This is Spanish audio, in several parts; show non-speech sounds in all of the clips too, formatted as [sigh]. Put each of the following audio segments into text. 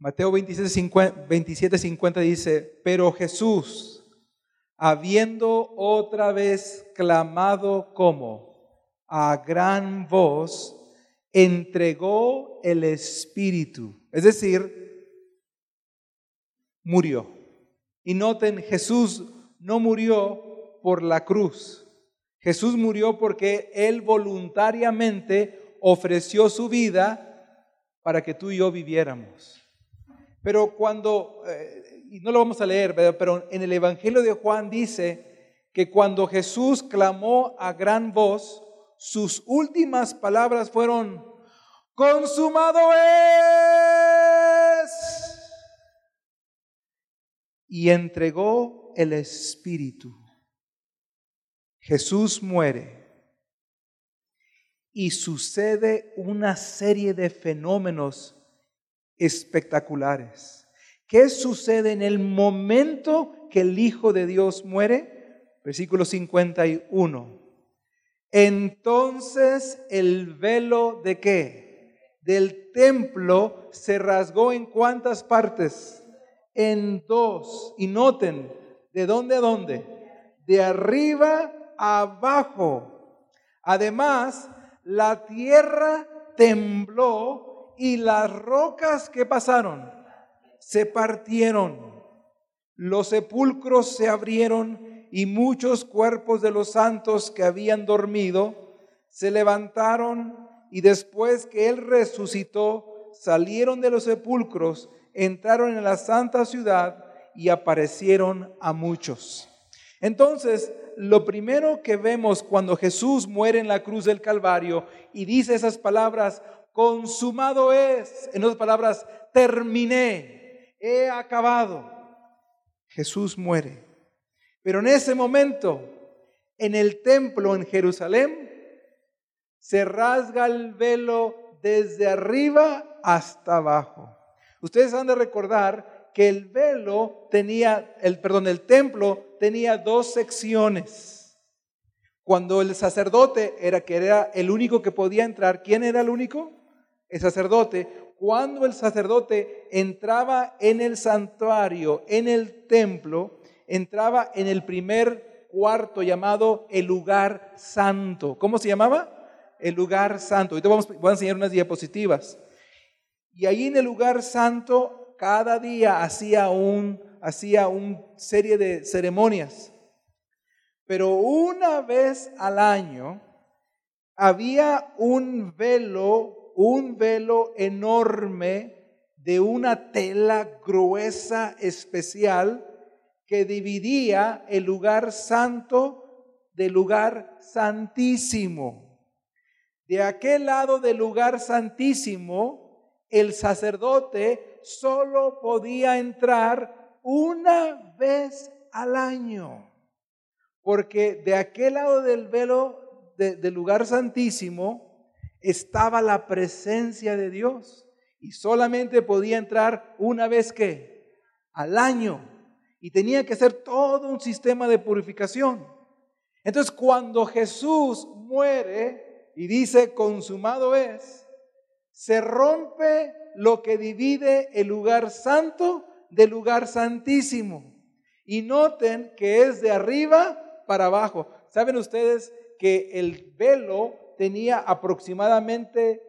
Mateo 27, 50 dice, pero Jesús, habiendo otra vez clamado como a gran voz, entregó el Espíritu. Es decir, murió. Y noten, Jesús no murió por la cruz. Jesús murió porque Él voluntariamente ofreció su vida para que tú y yo viviéramos. Pero cuando, eh, y no lo vamos a leer, pero en el Evangelio de Juan dice que cuando Jesús clamó a gran voz, sus últimas palabras fueron, consumado es. Y entregó el Espíritu. Jesús muere y sucede una serie de fenómenos espectaculares. ¿Qué sucede en el momento que el Hijo de Dios muere? Versículo 51. Entonces el velo de qué? Del templo se rasgó en cuántas partes? En dos. Y noten, ¿de dónde a dónde? De arriba abajo. Además, la tierra tembló y las rocas que pasaron se partieron. Los sepulcros se abrieron y muchos cuerpos de los santos que habían dormido se levantaron y después que Él resucitó, salieron de los sepulcros, entraron en la santa ciudad y aparecieron a muchos. Entonces, lo primero que vemos cuando Jesús muere en la cruz del Calvario y dice esas palabras, consumado es. En otras palabras, terminé, he acabado. Jesús muere. Pero en ese momento, en el templo en Jerusalén, se rasga el velo desde arriba hasta abajo. Ustedes han de recordar que el velo tenía, el, perdón, el templo tenía dos secciones. Cuando el sacerdote era que era el único que podía entrar, ¿quién era el único? el sacerdote, cuando el sacerdote entraba en el santuario, en el templo, entraba en el primer cuarto llamado el lugar santo. ¿Cómo se llamaba? El lugar santo. Ahorita vamos, voy a enseñar unas diapositivas. Y ahí en el lugar santo, cada día hacía un, hacía una serie de ceremonias. Pero una vez al año había un velo un velo enorme de una tela gruesa especial que dividía el lugar santo del lugar santísimo. De aquel lado del lugar santísimo, el sacerdote solo podía entrar una vez al año, porque de aquel lado del velo del lugar santísimo, estaba la presencia de Dios. Y solamente podía entrar una vez que al año. Y tenía que ser todo un sistema de purificación. Entonces cuando Jesús muere y dice consumado es, se rompe lo que divide el lugar santo del lugar santísimo. Y noten que es de arriba para abajo. ¿Saben ustedes que el velo tenía aproximadamente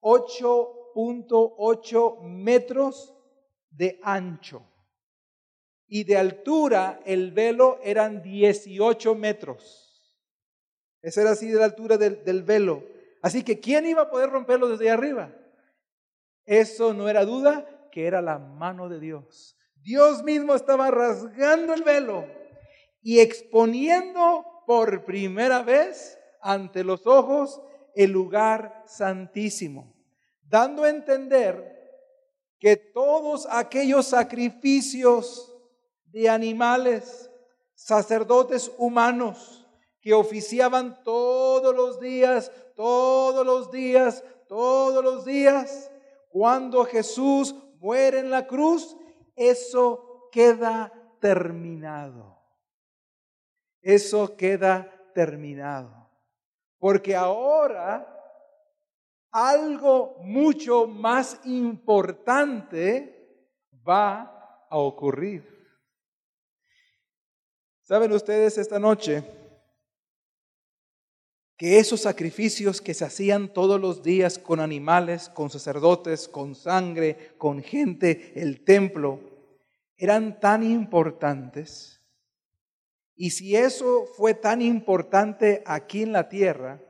8.8 metros de ancho y de altura el velo eran 18 metros. Esa era así de la altura del, del velo. Así que ¿quién iba a poder romperlo desde arriba? Eso no era duda que era la mano de Dios. Dios mismo estaba rasgando el velo y exponiendo por primera vez ante los ojos el lugar santísimo, dando a entender que todos aquellos sacrificios de animales, sacerdotes humanos, que oficiaban todos los días, todos los días, todos los días, cuando Jesús muere en la cruz, eso queda terminado. Eso queda terminado. Porque ahora algo mucho más importante va a ocurrir. ¿Saben ustedes esta noche que esos sacrificios que se hacían todos los días con animales, con sacerdotes, con sangre, con gente, el templo, eran tan importantes? Y si eso fue tan importante aquí en la tierra,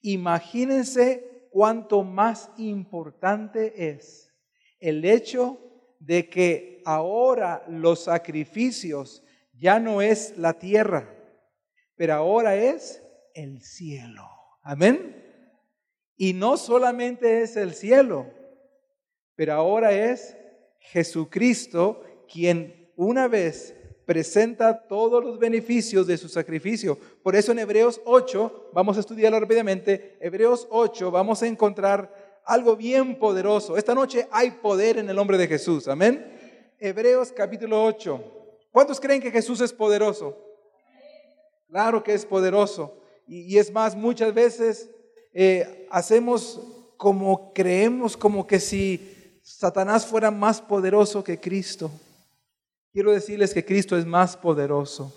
imagínense cuánto más importante es el hecho de que ahora los sacrificios ya no es la tierra, pero ahora es el cielo. Amén. Y no solamente es el cielo, pero ahora es Jesucristo quien una vez presenta todos los beneficios de su sacrificio. Por eso en Hebreos 8, vamos a estudiarlo rápidamente, Hebreos 8 vamos a encontrar algo bien poderoso. Esta noche hay poder en el nombre de Jesús. Amén. Hebreos capítulo 8. ¿Cuántos creen que Jesús es poderoso? Claro que es poderoso. Y, es más, muchas veces eh, hacemos como creemos, como que si Satanás fuera más poderoso que Cristo. Quiero decirles que Cristo es más poderoso.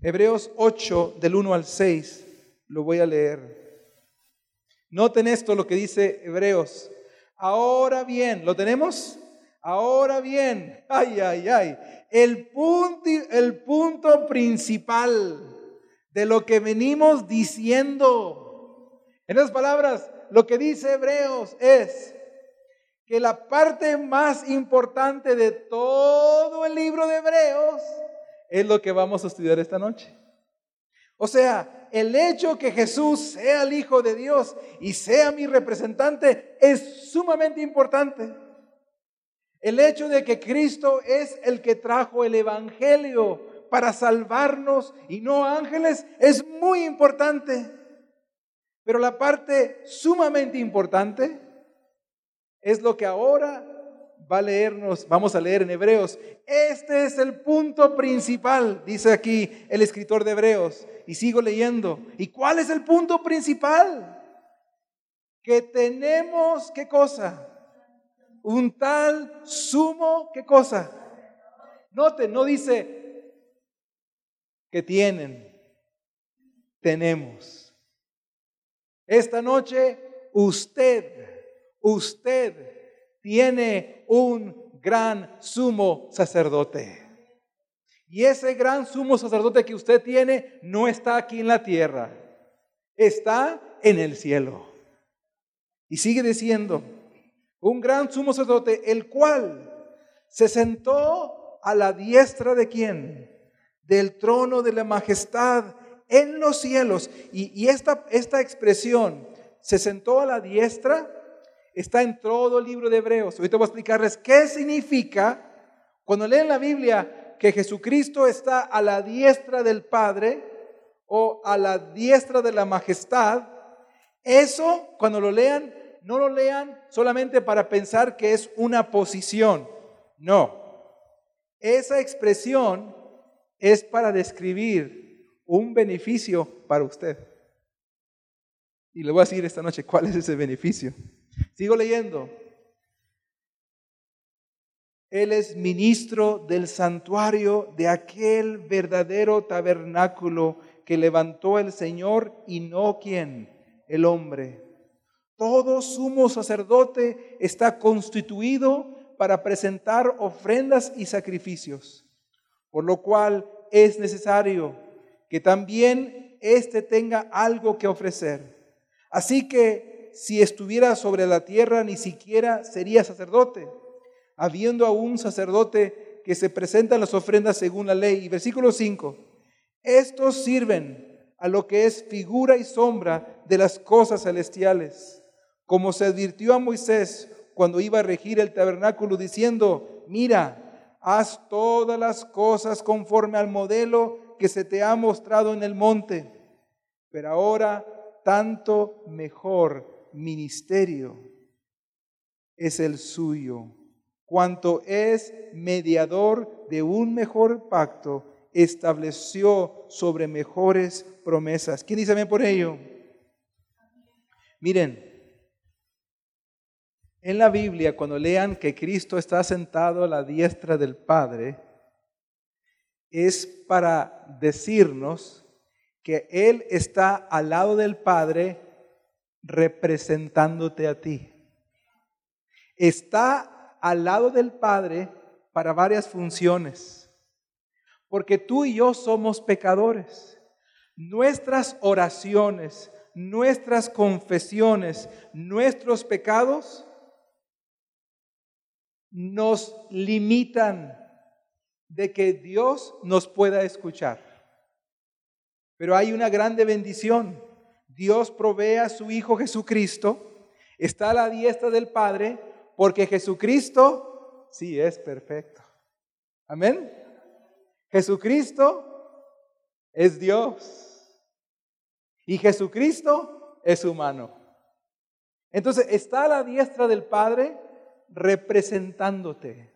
Hebreos 8, del 1 al 6, lo voy a leer. Noten esto lo que dice Hebreos. Ahora bien, ¿lo tenemos? Ahora bien, ay, ay, ay, el punto, el punto principal de lo que venimos diciendo. En otras palabras, lo que dice Hebreos es que la parte más importante de todo el libro de Hebreos es lo que vamos a estudiar esta noche. O sea, el hecho que Jesús sea el Hijo de Dios y sea mi representante es sumamente importante. El hecho de que Cristo es el que trajo el Evangelio para salvarnos y no ángeles es muy importante. Pero la parte sumamente importante es lo que ahora va a leernos, vamos a leer en Hebreos. Este es el punto principal, dice aquí el escritor de Hebreos. Y sigo leyendo. ¿Y cuál es el punto principal? Que tenemos, ¿qué cosa? un tal sumo, ¿qué cosa? Note, no dice tienen, tenemos. Esta noche usted, usted tiene un gran sumo sacerdote. Y ese gran sumo sacerdote que usted tiene no está aquí en la tierra, está en el cielo. Y sigue diciendo, un gran sumo sacerdote, el cual se sentó a la diestra de quién? Del trono de la majestad en los cielos. Y, esta, esta expresión, se sentó a la diestra, está en todo el libro de Hebreos. Ahorita voy a explicarles qué significa cuando leen la Biblia que Jesucristo está a la diestra del Padre o a la diestra de la majestad. Eso, cuando lo lean, no lo lean solamente para pensar que es una posición. No. Esa expresión es para describir un beneficio para usted. Y le voy a decir esta noche cuál es ese beneficio. Sigo leyendo. Él es ministro del santuario de aquel verdadero tabernáculo que levantó el Señor y no quien, el hombre. Todo sumo sacerdote está constituido para presentar ofrendas y sacrificios, por lo cual es necesario que también éste tenga algo que ofrecer. Así que si estuviera sobre la tierra, ni siquiera sería sacerdote, habiendo aún sacerdote que se presentan las ofrendas según la ley. Y versículo 5, estos sirven a lo que es figura y sombra de las cosas celestiales como se advirtió a Moisés cuando iba a regir el tabernáculo, diciendo, mira, haz todas las cosas conforme al modelo que se te ha mostrado en el monte. Pero ahora tanto mejor ministerio es el suyo, cuanto es mediador de un mejor pacto, estableció sobre mejores promesas. ¿Quién dice amén por ello? Miren, En la Biblia, cuando lean que Cristo está sentado a la diestra del Padre, es para decirnos que Él está al lado del Padre representándote a ti. Está al lado del Padre para varias funciones, porque tú y yo somos pecadores. Nuestras oraciones, nuestras confesiones, nuestros pecados nos limitan de que Dios nos pueda escuchar. Pero hay una grande bendición. Dios provee a su Hijo Jesucristo, está a la diestra del Padre, porque Jesucristo sí es perfecto. Amén. Jesucristo es Dios. Y Jesucristo es humano. Entonces está a la diestra del Padre representándote.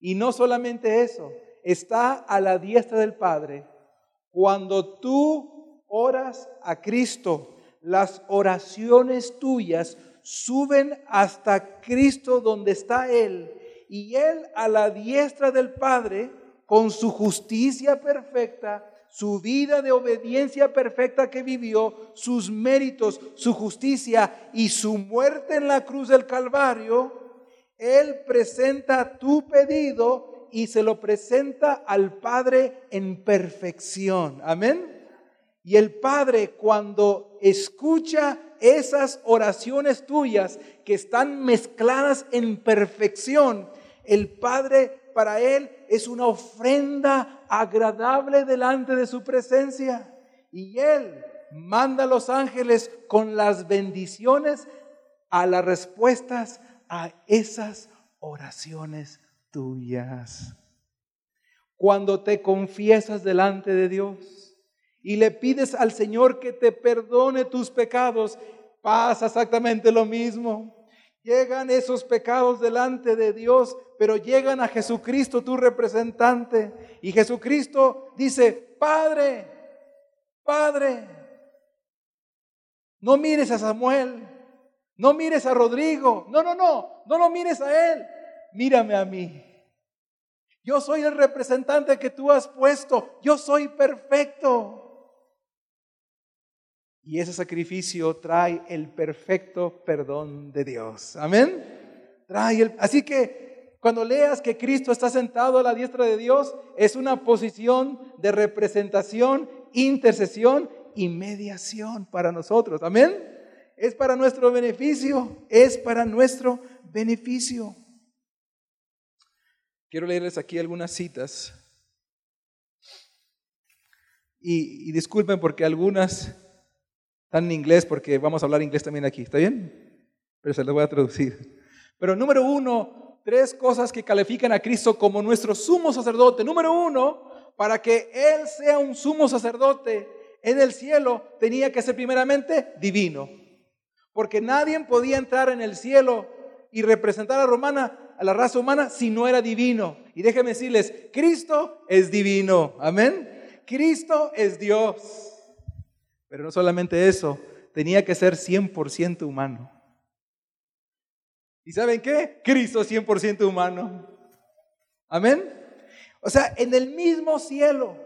Y no solamente eso, está a la diestra del Padre. Cuando tú oras a Cristo, las oraciones tuyas suben hasta Cristo donde está Él. Y Él a la diestra del Padre, con su justicia perfecta, su vida de obediencia perfecta que vivió, sus méritos, su justicia y su muerte en la cruz del Calvario, Él presenta tu pedido y se lo presenta al Padre en perfección. Amén. Y el Padre cuando escucha esas oraciones tuyas que están mezcladas en perfección, el Padre para Él es una ofrenda agradable delante de su presencia. Y Él manda a los ángeles con las bendiciones a las respuestas a esas oraciones tuyas. Cuando te confiesas delante de Dios y le pides al Señor que te perdone tus pecados, pasa exactamente lo mismo. Llegan esos pecados delante de Dios, pero llegan a Jesucristo, tu representante. Y Jesucristo dice, Padre, Padre, no mires a Samuel, no mires a Rodrigo, no, no, no, no lo mires a él, mírame a mí. Yo soy el representante que tú has puesto, yo soy perfecto. Y ese sacrificio trae el perfecto perdón de Dios. Amén. Trae el, así que cuando leas que Cristo está sentado a la diestra de Dios, es una posición de representación, intercesión y mediación para nosotros. Amén. Es para nuestro beneficio, es para nuestro beneficio. Quiero leerles aquí algunas citas. Y, disculpen porque algunas están en inglés porque vamos a hablar inglés también aquí, ¿está bien? Pero se los voy a traducir. Pero número uno, tres cosas que califican a Cristo como nuestro sumo sacerdote. Número uno, para que Él sea un sumo sacerdote en el cielo, tenía que ser primeramente divino. Porque nadie podía entrar en el cielo y representar a romana, a la raza humana, si no era divino. Y déjenme decirles, Cristo es divino. Amén. Cristo es Dios. Pero no solamente eso, tenía que ser 100% humano. ¿Y saben qué? Cristo 100% humano. Amén. O sea, en el mismo cielo,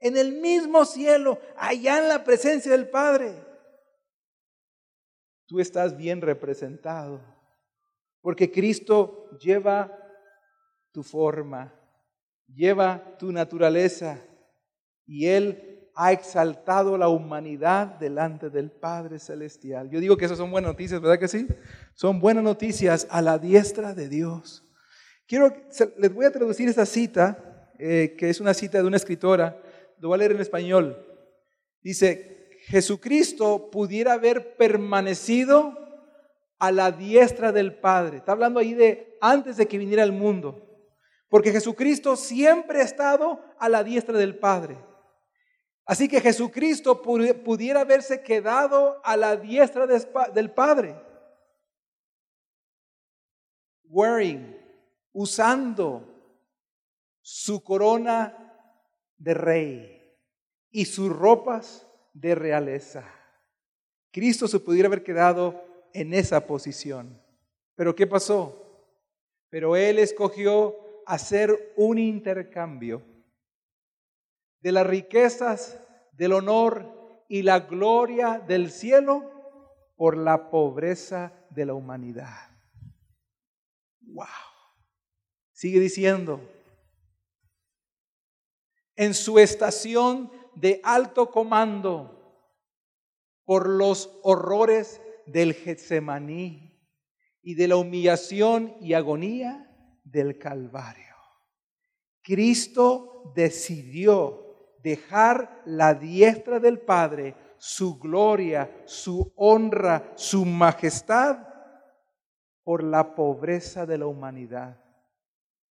en el mismo cielo, allá en la presencia del Padre, tú estás bien representado. Porque Cristo lleva tu forma, lleva tu naturaleza y Él ha exaltado la humanidad delante del Padre Celestial. Yo digo que esas son buenas noticias, ¿verdad que sí? Son buenas noticias a la diestra de Dios. Quiero, les voy a traducir esta cita, eh, que es una cita de una escritora, lo voy a leer en español. Dice, Jesucristo pudiera haber permanecido a la diestra del Padre. Está hablando ahí de antes de que viniera al mundo. Porque Jesucristo siempre ha estado a la diestra del Padre. Así que Jesucristo pudiera haberse quedado a la diestra del Padre, wearing, usando su corona de rey y sus ropas de realeza. Cristo se pudiera haber quedado en esa posición. Pero ¿qué pasó? Pero Él escogió hacer un intercambio de las riquezas, del honor y la gloria del cielo por la pobreza de la humanidad. Wow. Sigue diciendo, en su estación de alto comando por los horrores del Getsemaní y de la humillación y agonía del Calvario. Cristo decidió dejar la diestra del Padre, su gloria, su honra, su majestad, por la pobreza de la humanidad,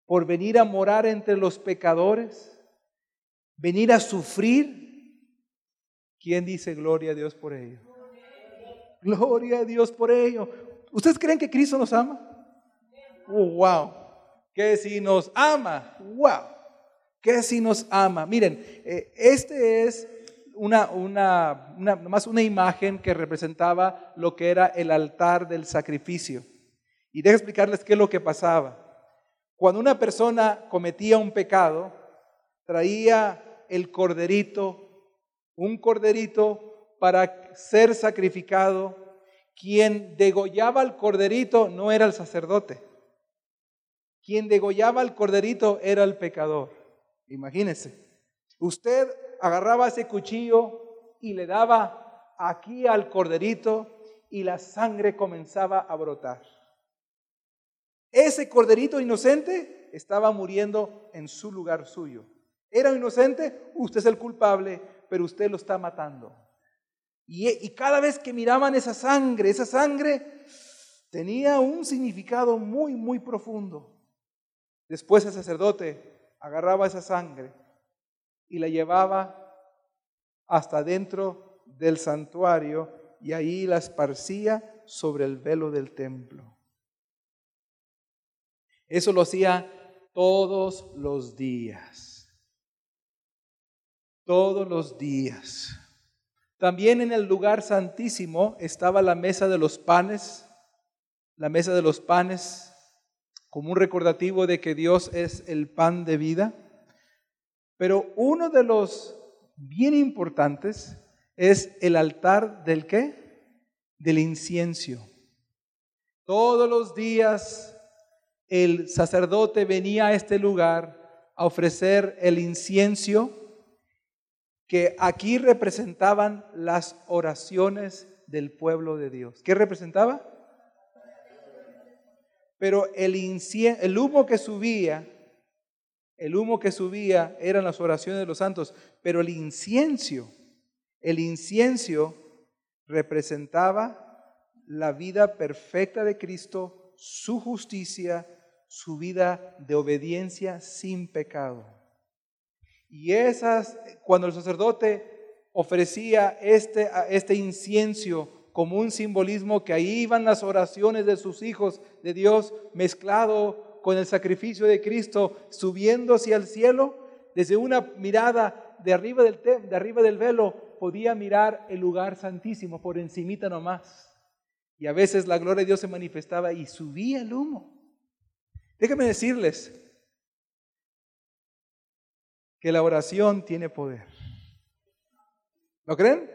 por venir a morar entre los pecadores, venir a sufrir. ¿Quién dice gloria a Dios por ello? Gloria a Dios por ello. ¿Ustedes creen que Cristo nos ama? Wow. Que si nos ama, wow. Que si nos ama. Miren, eh, este es una, una, más una imagen que representaba lo que era el altar del sacrificio. Y dejo explicarles qué es lo que pasaba. Cuando una persona cometía un pecado, traía el corderito, un corderito para ser sacrificado. Quien degollaba al corderito no era el sacerdote. Quien degollaba al corderito era el pecador. Imagínense. Usted agarraba ese cuchillo y le daba aquí al corderito y la sangre comenzaba a brotar. Ese corderito inocente estaba muriendo en su lugar suyo. Era inocente, usted es el culpable, pero usted lo está matando. Y, cada vez que miraban esa sangre, esa sangre tenía un significado muy, muy profundo. Después el sacerdote agarraba esa sangre y la llevaba hasta dentro del santuario y ahí la esparcía sobre el velo del templo. Eso lo hacía todos los días. Todos los días. También en el lugar santísimo estaba la mesa de los panes, la mesa de los panes, como un recordativo de que Dios es el pan de vida. Pero uno de los bien importantes es el altar del qué? Del incienso. Todos los días el sacerdote venía a este lugar a ofrecer el incienso que aquí representaban las oraciones del pueblo de Dios. ¿Qué representaba? Pero el, el humo que subía, el humo que subía eran las oraciones de los santos, pero el incienso, el incienso representaba la vida perfecta de Cristo, su justicia, su vida de obediencia sin pecado. Y esas, cuando el sacerdote ofrecía este, este incienso como un simbolismo que ahí iban las oraciones de sus hijos de Dios mezclado con el sacrificio de Cristo subiendo hacia el cielo, desde una mirada de arriba del, de arriba del velo podía mirar el lugar santísimo por encimita nomás. Y a veces la gloria de Dios se manifestaba y subía el humo. Déjenme decirles que la oración tiene poder. ¿Lo creen?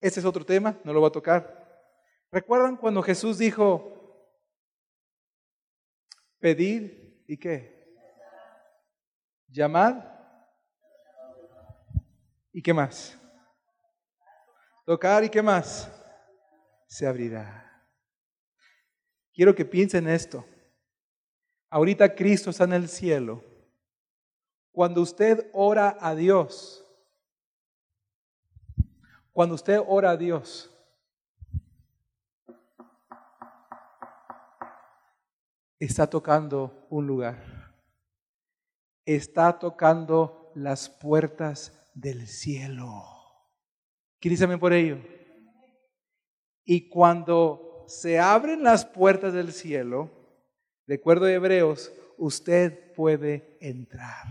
Este es otro tema, no lo voy a tocar. ¿Recuerdan cuando Jesús dijo, pedir y qué? Llamad y qué más? Tocar y qué más? Se abrirá. Quiero que piensen esto. Ahorita Cristo está en el cielo. Cuando usted ora a Dios, cuando usted ora a Dios, está tocando un lugar. Está tocando las puertas del cielo. ¿Quién por ello? Y cuando se abren las puertas del cielo, de acuerdo a Hebreos, usted puede entrar.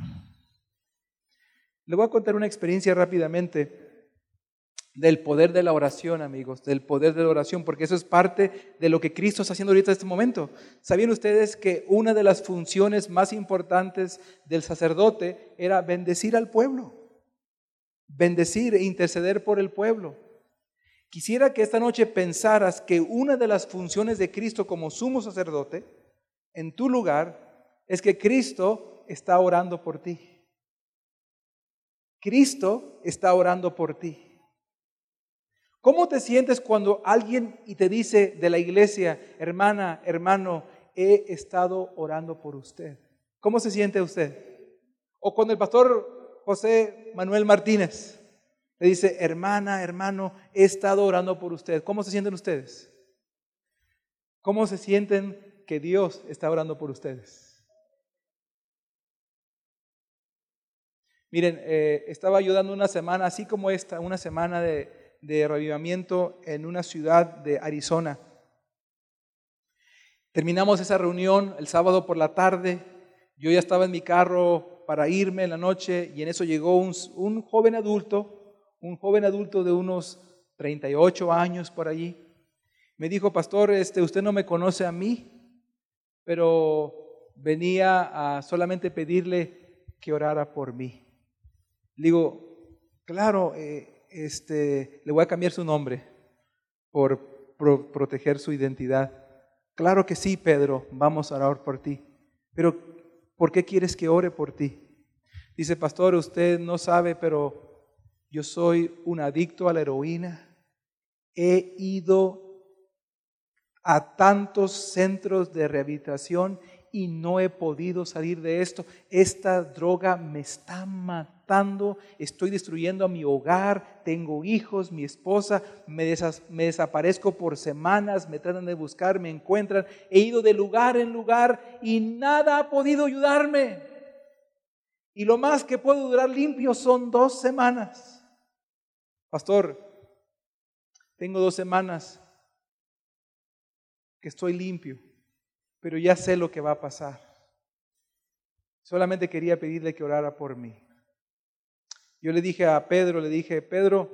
Le voy a contar una experiencia rápidamente. del poder de la oración, amigos, del poder de la oración, porque eso es parte de lo que Cristo está haciendo ahorita en este momento. ¿Sabían ustedes que una de las funciones más importantes del sacerdote era bendecir al pueblo? Bendecir e interceder por el pueblo. Quisiera que esta noche pensaras que una de las funciones de Cristo como sumo sacerdote en tu lugar es que Cristo está orando por ti. Cristo está orando por ti. ¿Cómo te sientes cuando alguien y te dice de la iglesia, hermana, hermano, he estado orando por usted? ¿Cómo se siente usted? O cuando el pastor José Manuel Martínez le dice, hermana, hermano, he estado orando por usted. ¿Cómo se sienten ustedes? ¿Cómo se sienten que Dios está orando por ustedes? Miren, eh, estaba ayudando una semana, así como esta, una semana de, de revivimiento en una ciudad de Arizona. Terminamos esa reunión el sábado por la tarde. Yo ya estaba en mi carro para irme en la noche y en eso llegó un, un joven adulto, un joven adulto de unos 38 años por allí. Me dijo, pastor, este, usted no me conoce a mí, pero venía a solamente pedirle que orara por mí. digo, claro, eh, este, le voy a cambiar su nombre por proteger su identidad. Claro que sí, Pedro, vamos a orar por ti. Pero, ¿por qué quieres que ore por ti? Dice, pastor, usted no sabe, pero yo soy un adicto a la heroína. He ido a tantos centros de rehabilitación y no he podido salir de esto. Esta droga me está matando, estoy destruyendo a mi hogar, tengo hijos, mi esposa, me, desaparezco por semanas, me tratan de buscar, me encuentran, he ido de lugar en lugar y nada ha podido ayudarme. Y lo más que puedo durar limpio son dos semanas. Pastor, tengo dos semanas que estoy limpio pero ya sé lo que va a pasar. Solamente quería pedirle que orara por mí. Yo le dije a Pedro, le dije, Pedro,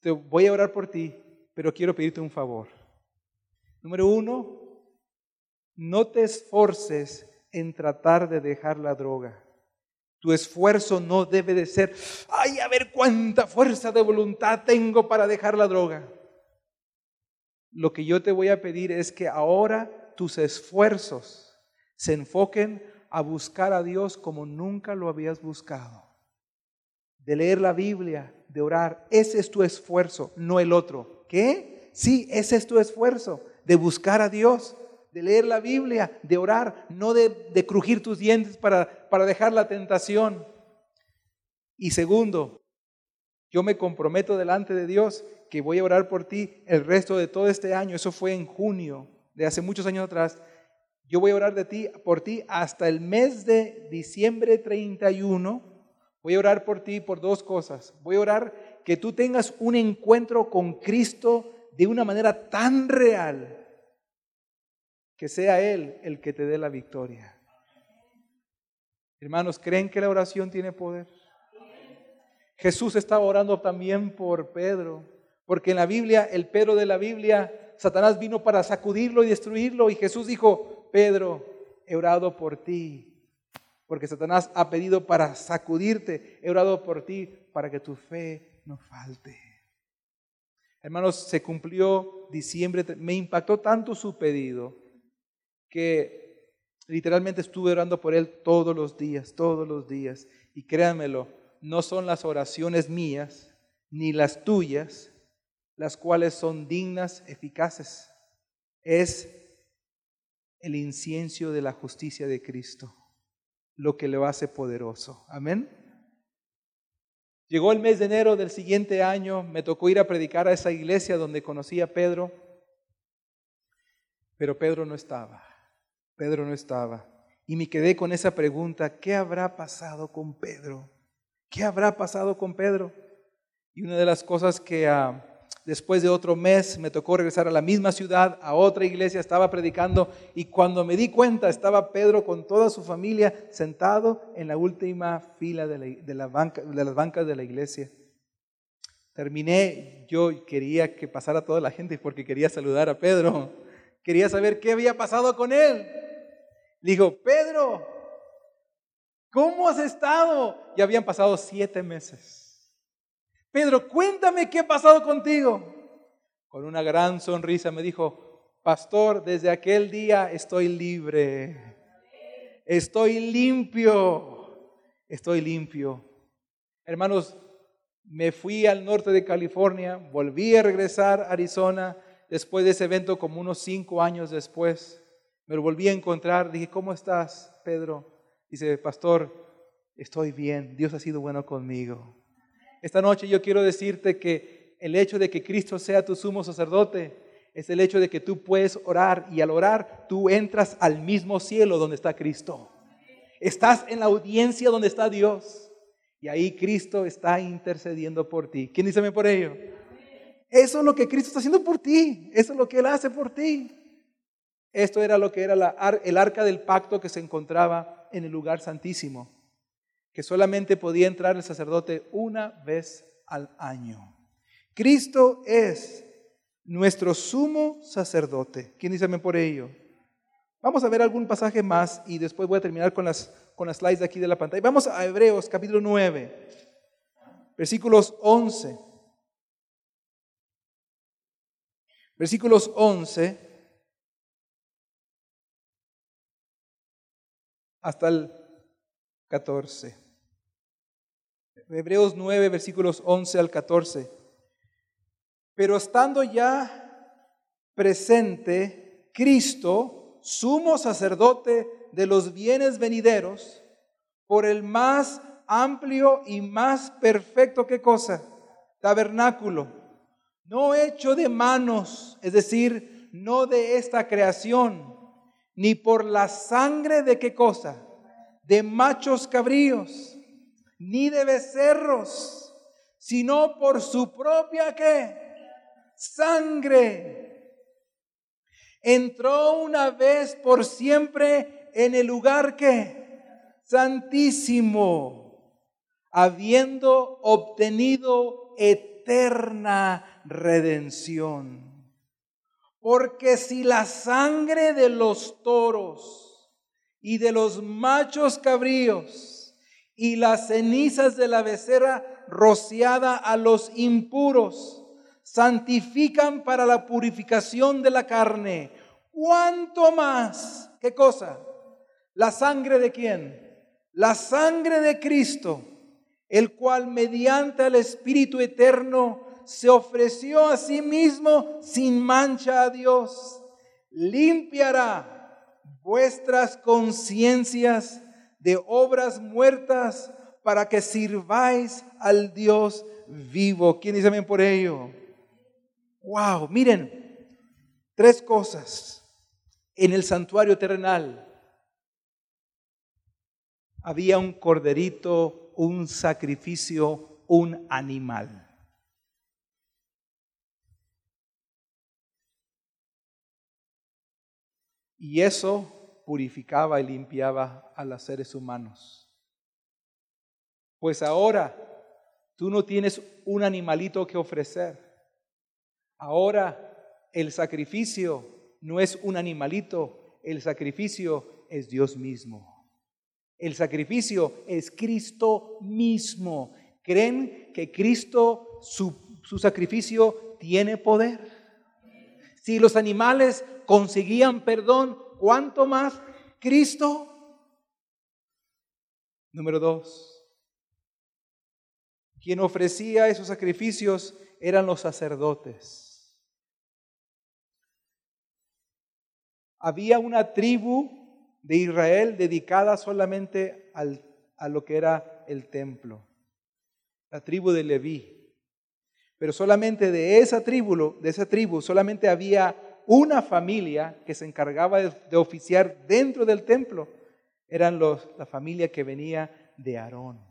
te voy a orar por ti, pero quiero pedirte un favor. Número uno, no te esforces en tratar de dejar la droga. Tu esfuerzo no debe de ser, ay, a ver cuánta fuerza de voluntad tengo para dejar la droga. Lo que yo te voy a pedir es que ahora tus esfuerzos se enfoquen a buscar a Dios como nunca lo habías buscado. De leer la Biblia, de orar, ese es tu esfuerzo, no el otro. ¿Qué? Sí, ese es tu esfuerzo, de buscar a Dios, de leer la Biblia, de orar, no de, de crujir tus dientes para, para dejar la tentación. Y segundo, yo me comprometo delante de Dios que voy a orar por ti el resto de todo este año. Eso fue en junio de hace muchos años atrás, yo voy a orar de ti, por ti hasta el mes de diciembre 31. Voy a orar por ti por dos cosas. Voy a orar que tú tengas un encuentro con Cristo de una manera tan real que sea Él el que te dé la victoria. Hermanos, ¿creen que la oración tiene poder? Jesús estaba orando también por Pedro, porque en la Biblia, el Pedro de la Biblia Satanás vino para sacudirlo y destruirlo. Y Jesús dijo, Pedro, he orado por ti. Porque Satanás ha pedido para sacudirte. He orado por ti para que tu fe no falte. Hermanos, se cumplió diciembre. Me impactó tanto su pedido que literalmente estuve orando por él todos los días, todos los días. Y créanmelo, no son las oraciones mías ni las tuyas, las cuales son dignas, eficaces. Es el incienso de la justicia de Cristo lo que lo hace poderoso. Amén. Llegó el mes de enero del siguiente año, me tocó ir a predicar a esa iglesia donde conocí a Pedro, pero Pedro no estaba. Pedro no estaba. Y me quedé con esa pregunta, ¿qué habrá pasado con Pedro? ¿Qué habrá pasado con Pedro? Y una de las cosas que... Uh, Después de otro mes me tocó regresar a la misma ciudad, a otra iglesia, estaba predicando y cuando me di cuenta estaba Pedro con toda su familia sentado en la última fila de, las bancas de la iglesia. terminé, yo quería que pasara toda la gente porque quería saludar a Pedro. Quería saber qué había pasado con él. Le dijo, Pedro, ¿cómo has estado? Y habían pasado siete meses. Pedro, cuéntame qué ha pasado contigo. Con una gran sonrisa me dijo, pastor, desde aquel día estoy libre. Estoy limpio. Estoy limpio. Hermanos, me fui al norte de California, volví a regresar a Arizona después de ese evento como unos cinco años después. Me lo volví a encontrar, dije, ¿cómo estás, Pedro? Dice, pastor, estoy bien, Dios ha sido bueno conmigo. Esta noche yo quiero decirte que el hecho de que Cristo sea tu sumo sacerdote es el hecho de que tú puedes orar y al orar tú entras al mismo cielo donde está Cristo. Estás en la audiencia donde está Dios. Y ahí Cristo está intercediendo por ti. ¿Quién dice por ello? Eso es lo que Cristo está haciendo por ti. Eso es lo que Él hace por ti. Esto era lo que era el arca del pacto que se encontraba en el lugar santísimo, que solamente podía entrar el sacerdote una vez al año. Cristo es nuestro sumo sacerdote. ¿Quién dice por ello? Vamos a ver algún pasaje más y después voy a terminar con las, con las slides de aquí de la pantalla. Vamos a Hebreos capítulo 9, versículos 11. Versículos 11 hasta el 14. Hebreos 9, versículos 11 al 14. Pero estando ya presente Cristo, sumo sacerdote de los bienes venideros, por el más amplio y más perfecto, ¿qué cosa? Tabernáculo, no hecho de manos, es decir, no de esta creación, ni por la sangre de qué cosa? De machos cabríos, ni de becerros, sino por su propia qué? Sangre entró una vez por siempre en el lugar que santísimo, habiendo obtenido eterna redención. Porque si la sangre de los toros y de los machos cabríos y las cenizas de la becerra rociada a los impuros santifican para la purificación de la carne, ¿cuánto más? ¿Qué cosa? La sangre de quién? La sangre de Cristo, el cual mediante el Espíritu Eterno se ofreció a sí mismo sin mancha a Dios, limpiará vuestras conciencias de obras muertas para que sirváis al Dios vivo. ¿Quién dice amén por ello? Wow, miren, tres cosas. En el santuario terrenal había un corderito, un sacrificio, un animal. Y eso purificaba y limpiaba a los seres humanos. Pues ahora tú no tienes un animalito que ofrecer. Ahora el sacrificio no es un animalito, el sacrificio es Dios mismo. El sacrificio es Cristo mismo. ¿Creen que Cristo, su, su sacrificio, tiene poder? Si los animales conseguían perdón, ¿cuánto más Cristo? Número dos. Quien ofrecía esos sacrificios eran los sacerdotes. había una tribu de Israel dedicada solamente a lo que era el templo, la tribu de Leví. Pero solamente de esa tribu, de esa tribu, solamente había una familia que se encargaba de, oficiar dentro del templo. Eran los, la familia que venía de Aarón.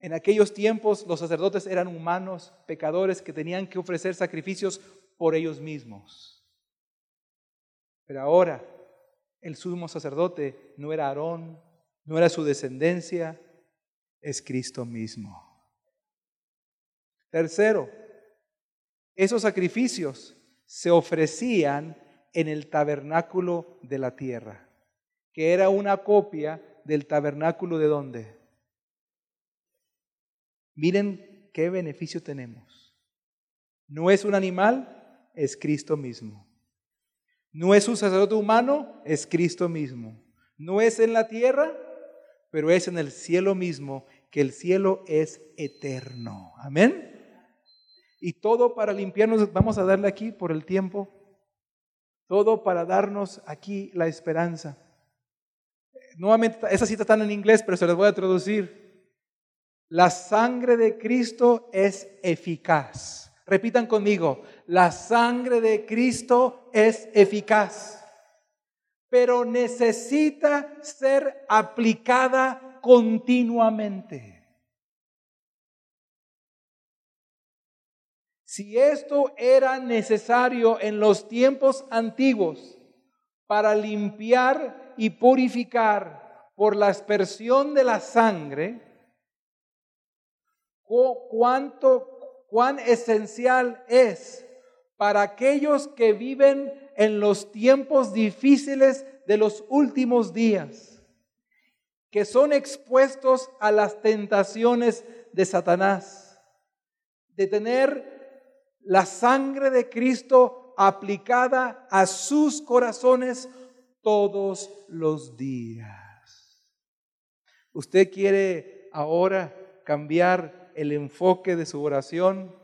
En aquellos tiempos los sacerdotes eran humanos, pecadores que tenían que ofrecer sacrificios por ellos mismos. Pero ahora el sumo sacerdote no era Aarón, no era su descendencia, es Cristo mismo. Tercero, esos sacrificios se ofrecían en el tabernáculo de la tierra, que era una copia del tabernáculo de dónde. Miren qué beneficio tenemos. No es un animal, es Cristo mismo. No es un sacerdote humano, es Cristo mismo. No es en la tierra, pero es en el cielo mismo, que el cielo es eterno. Amén. Y todo para limpiarnos, vamos a darle aquí por el tiempo, todo para darnos aquí la esperanza. Nuevamente, esa cita está en inglés, pero se las voy a traducir. La sangre de Cristo es eficaz. Repitan conmigo, la sangre de Cristo es eficaz, pero necesita ser aplicada continuamente. Si esto era necesario en los tiempos antiguos para limpiar y purificar por la aspersión de la sangre, cuánto, cuán esencial es para aquellos que viven en los tiempos difíciles de los últimos días, que son expuestos a las tentaciones de Satanás, de tener la sangre de Cristo aplicada a sus corazones todos los días. ¿Usted quiere ahora cambiar el enfoque de su oración,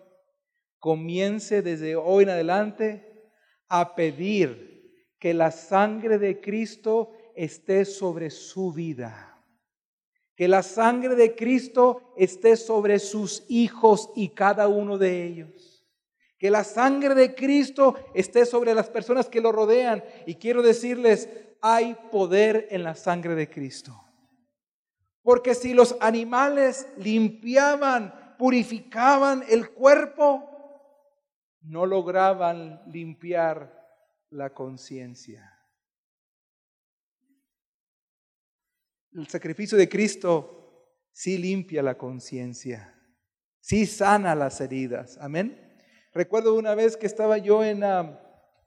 comience desde hoy en adelante a pedir que la sangre de Cristo esté sobre su vida. Que la sangre de Cristo esté sobre sus hijos y cada uno de ellos. Que la sangre de Cristo esté sobre las personas que lo rodean. Y quiero decirles, hay poder en la sangre de Cristo. Porque si los animales limpiaban, purificaban el cuerpo, no lograban limpiar la conciencia. El sacrificio de Cristo sí limpia la conciencia, sí sana las heridas. Amén. Recuerdo una vez que estaba yo en, ah,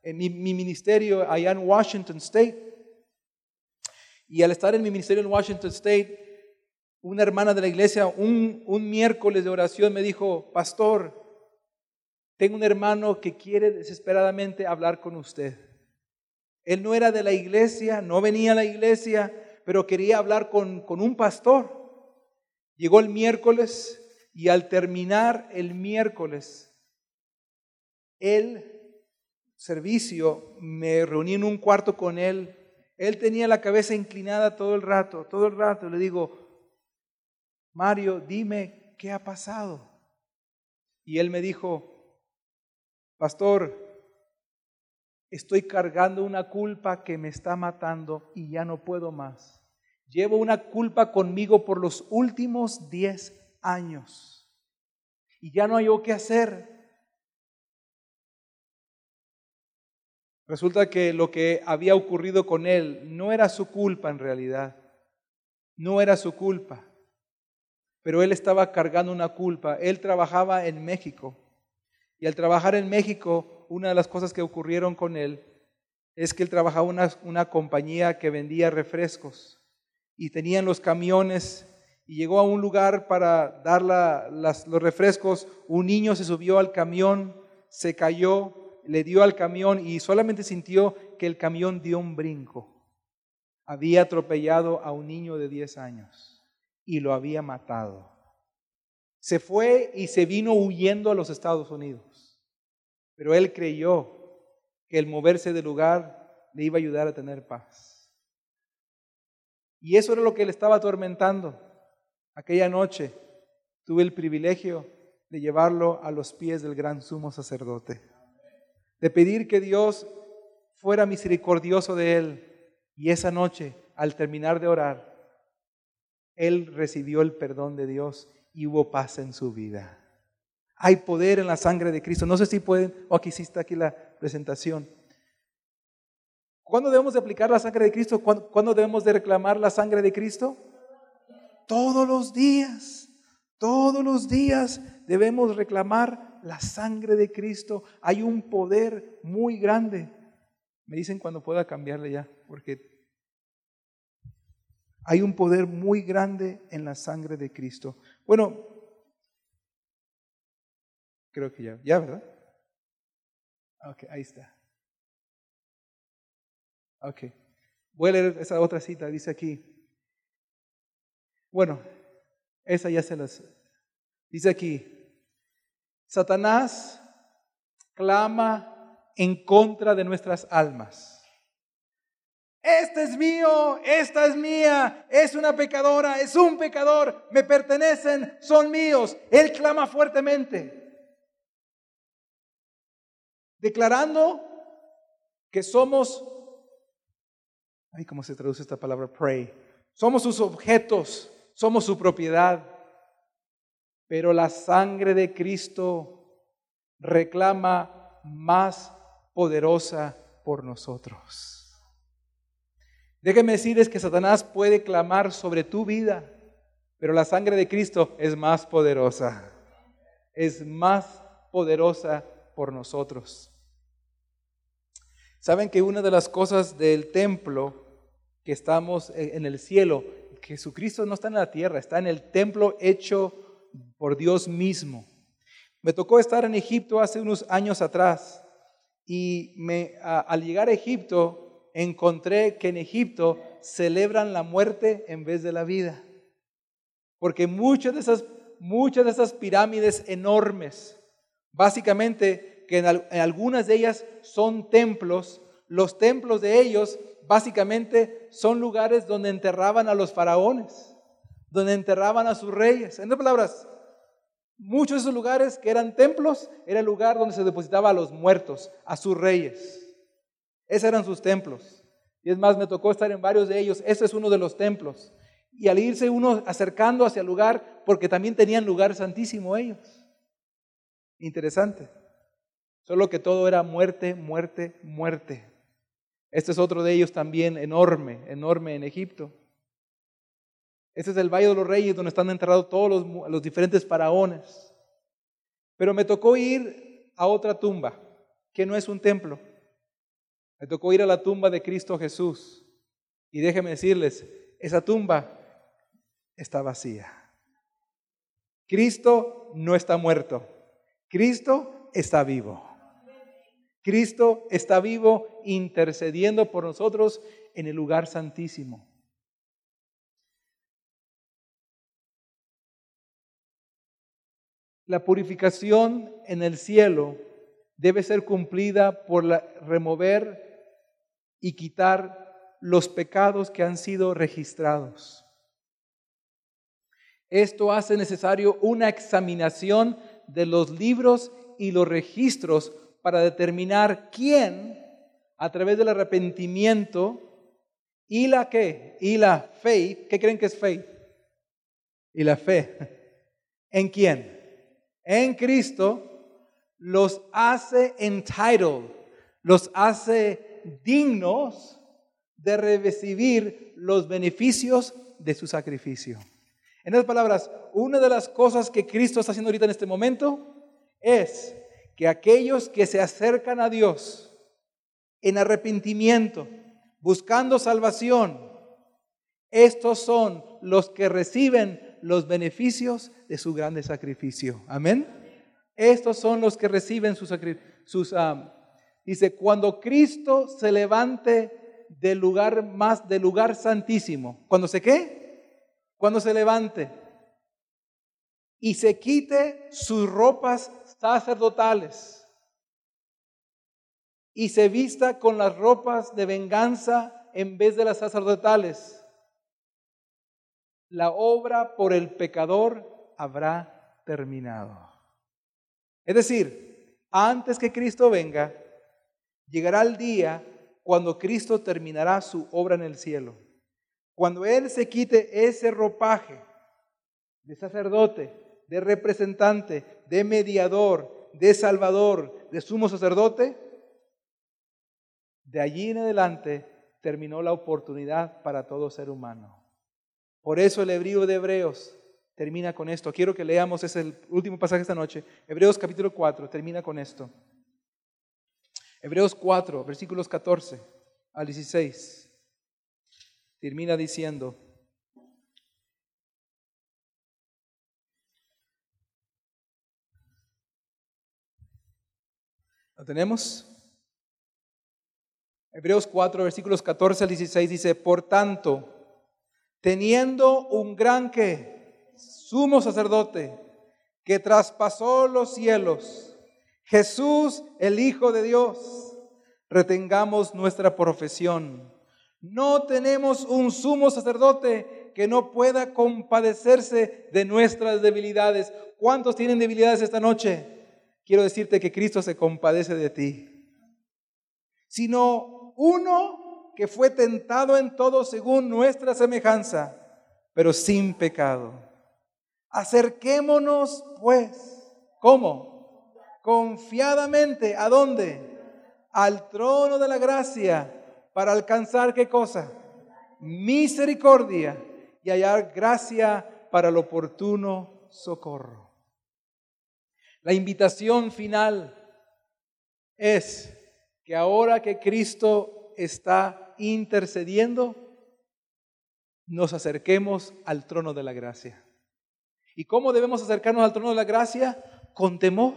mi, mi ministerio allá en Washington State. Y al estar en mi ministerio en Washington State, una hermana de la iglesia un, miércoles de oración me dijo, pastor, tengo un hermano que quiere desesperadamente hablar con usted. Él no era de la iglesia, no venía a la iglesia, pero quería hablar con un pastor. Llegó el miércoles y al terminar el miércoles, el servicio, me reuní en un cuarto con él. Él tenía la cabeza inclinada todo el rato, todo el rato. Le digo, Mario, dime qué ha pasado. Y él me dijo, pastor, estoy cargando una culpa que me está matando y ya no puedo más. Llevo una culpa conmigo por los últimos 10 años y ya no hay qué hacer. Resulta que lo que había ocurrido con él no era su culpa en realidad, no era su culpa pero él estaba cargando una culpa. Él trabajaba en México. Y al trabajar en México, una de las cosas que ocurrieron con él es que él trabajaba en una, una, compañía que vendía refrescos. Y tenían los camiones y llegó a un lugar para dar los refrescos. Un niño se subió al camión, se cayó, le dio al camión y solamente sintió que el camión dio un brinco. Había atropellado a un niño de 10 años y lo había matado. Se fue y se vino huyendo a los Estados Unidos. Pero él creyó que el moverse del lugar le iba a ayudar a tener paz. Y eso era lo que le estaba atormentando. Aquella noche tuve el privilegio de llevarlo a los pies del gran sumo sacerdote, de pedir que Dios fuera misericordioso de él. Y esa noche, al terminar de orar, él recibió el perdón de Dios y hubo paz en su vida. Hay poder en la sangre de Cristo. No sé si pueden, o aquí sí está aquí la presentación. ¿Cuándo debemos de aplicar la sangre de Cristo? ¿Cuándo, debemos de reclamar la sangre de Cristo? Todos los días. Todos los días debemos reclamar la sangre de Cristo. Hay un poder muy grande. Me dicen cuando pueda cambiarle ya, porque hay un poder muy grande en la sangre de Cristo. Bueno, creo que ya, ya, ¿verdad? Ok, ahí está. Ok. Voy a leer esa otra cita, dice aquí. Bueno, esa ya se las... Dice aquí, Satanás clama en contra de nuestras almas. Este es mío, esta es mía, es una pecadora, es un pecador, me pertenecen, son míos. Él clama fuertemente, declarando que somos, ay, ¿cómo se traduce esta palabra? Pray. Somos sus objetos, somos su propiedad. Pero la sangre de Cristo reclama más poderosa por nosotros. Déjenme decirles que Satanás puede clamar sobre tu vida, pero la sangre de Cristo es más poderosa. Es más poderosa por nosotros. Saben que una de las cosas del templo que estamos en el cielo, Jesucristo no está en la tierra, está en el templo hecho por Dios mismo. Me tocó estar en Egipto hace unos años atrás y me, al llegar a Egipto encontré que en Egipto celebran la muerte en vez de la vida. Porque muchas de esas, muchas de esas pirámides enormes, básicamente que en, algunas de ellas son templos, los templos de ellos básicamente son lugares donde enterraban a los faraones, donde enterraban a sus reyes. En otras palabras, muchos de esos lugares que eran templos era el lugar donde se depositaba a los muertos, a sus reyes. Esos eran sus templos. Y es más, me tocó estar en varios de ellos. Ese es uno de los templos. Y al irse uno acercando hacia el lugar, porque también tenían lugar santísimo ellos. Interesante. Solo que todo era muerte, muerte, muerte. Este es otro de ellos también enorme, enorme en Egipto. Este es el Valle de los Reyes donde están enterrados todos los, los diferentes faraones. Pero me tocó ir a otra tumba, que no es un templo me tocó ir a la tumba de Cristo Jesús. Y déjenme decirles, esa tumba está vacía. Cristo no está muerto. Cristo está vivo. Cristo está vivo intercediendo por nosotros en el lugar santísimo. La purificación en el cielo debe ser cumplida por la, remover y quitar los pecados que han sido registrados. Esto hace necesario una examinación de los libros y los registros para determinar quién, a través del arrepentimiento y la qué, y la fe, ¿qué creen que es fe? Y la fe. ¿En quién? En Cristo los hace entitled, los hace dignos de recibir los beneficios de su sacrificio. En otras palabras, una de las cosas que Cristo está haciendo ahorita en este momento es que aquellos que se acercan a Dios en arrepentimiento, buscando salvación, estos son los que reciben los beneficios de su grande sacrificio. Amén. Estos son los que reciben sus, sus ah, Dice, cuando Cristo se levante del lugar más, del lugar santísimo. ¿Cuando se qué? Cuando se levante y se quite sus ropas sacerdotales y se vista con las ropas de venganza en vez de las sacerdotales. La obra por el pecador habrá terminado. Es decir, antes que Cristo venga, Llegará el día cuando Cristo terminará su obra en el cielo. Cuando Él se quite ese ropaje de sacerdote, de representante, de mediador, de salvador, de sumo sacerdote, de allí en adelante terminó la oportunidad para todo ser humano. Por eso el hebreo de Hebreos termina con esto. Quiero que leamos, es el último pasaje esta noche. Hebreos capítulo 4 termina con esto. Hebreos 4, versículos 14 al 16. Termina diciendo, ¿Lo tenemos? Hebreos 4, versículos 14 al 16 dice, por tanto, teniendo un gran que sumo sacerdote que traspasó los cielos, Jesús, el Hijo de Dios, retengamos nuestra profesión. No tenemos un sumo sacerdote que no pueda compadecerse de nuestras debilidades. ¿Cuántos tienen debilidades esta noche? quiero decirte que Cristo se compadece de ti, sino uno que fue tentado en todo según nuestra semejanza, pero sin pecado. Acerquémonos pues, ¿cómo? Confiadamente, ¿a dónde? Al trono de la gracia, para alcanzar qué cosa? Misericordia y hallar gracia para el oportuno socorro. La invitación final es que ahora que Cristo está intercediendo, nos acerquemos al trono de la gracia. ¿Y cómo debemos acercarnos al trono de la gracia? Con temor.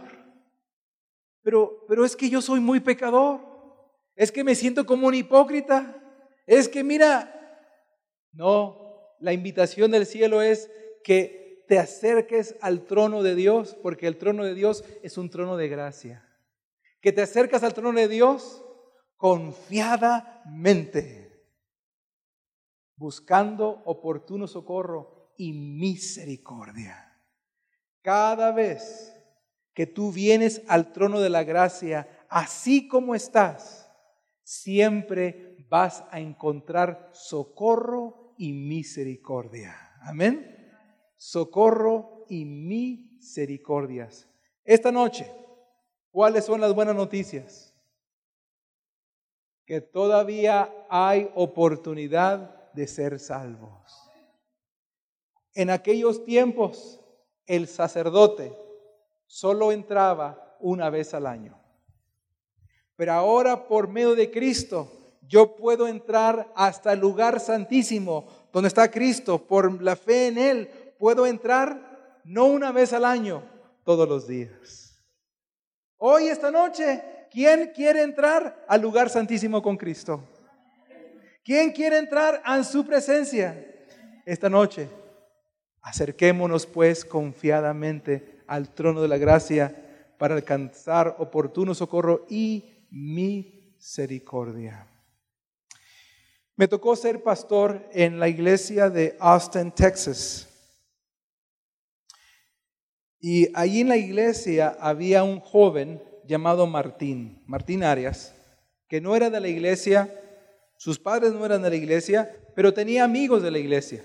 Pero, pero es que yo soy muy pecador. Es que me siento como un hipócrita. Es que mira, no, la invitación del cielo es que te acerques al trono de Dios, porque el trono de Dios es un trono de gracia. Que te acercas al trono de Dios confiadamente, buscando oportuno socorro y misericordia. Cada vez que tú vienes al trono de la gracia, así como estás, siempre vas a encontrar socorro y misericordia. Amén socorro y misericordias. Esta noche, ¿cuáles son las buenas noticias? Que todavía hay oportunidad de ser salvos. En aquellos tiempos, el sacerdote solo entraba una vez al año. Pero ahora, por medio de Cristo, yo puedo entrar hasta el lugar santísimo, donde está Cristo, por la fe en Él, puedo entrar no una vez al año, todos los días. Hoy, esta noche, ¿quién quiere entrar al lugar santísimo con Cristo? ¿Quién quiere entrar a su presencia esta noche? Acerquémonos pues confiadamente al trono de la gracia para alcanzar oportuno socorro y misericordia. Me tocó ser pastor en la iglesia de Austin, Texas. Y allí en la iglesia había un joven llamado Martín, Martín Arias, que no era de la iglesia, sus padres no eran de la iglesia, pero tenía amigos de la iglesia.